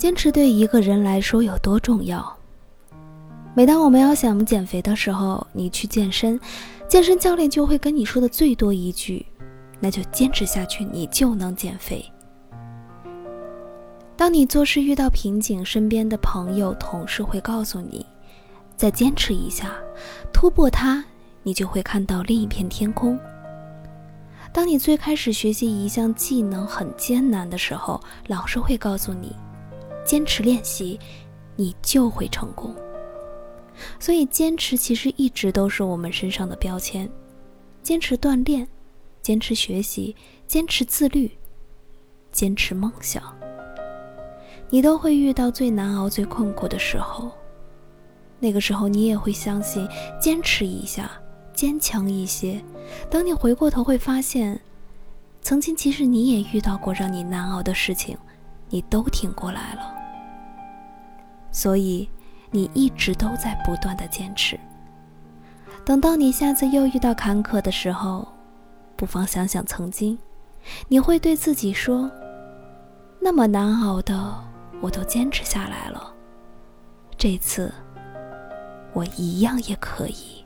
坚持对一个人来说有多重要？每当我们要想减肥的时候，你去健身，健身教练就会跟你说的最多一句，那就坚持下去，你就能减肥。当你做事遇到瓶颈，身边的朋友、同事会告诉你，再坚持一下，突破它，你就会看到另一片天空。当你最开始学习一项技能很艰难的时候，老师会告诉你。坚持练习，你就会成功。所以，坚持其实一直都是我们身上的标签。坚持锻炼，坚持学习，坚持自律，坚持梦想。你都会遇到最难熬、最困苦的时候。那个时候，你也会相信，坚持一下，坚强一些。等你回过头，会发现，曾经其实你也遇到过让你难熬的事情，你都挺过来了。所以，你一直都在不断的坚持。等到你下次又遇到坎坷的时候，不妨想想曾经，你会对自己说：“那么难熬的，我都坚持下来了。这次，我一样也可以。”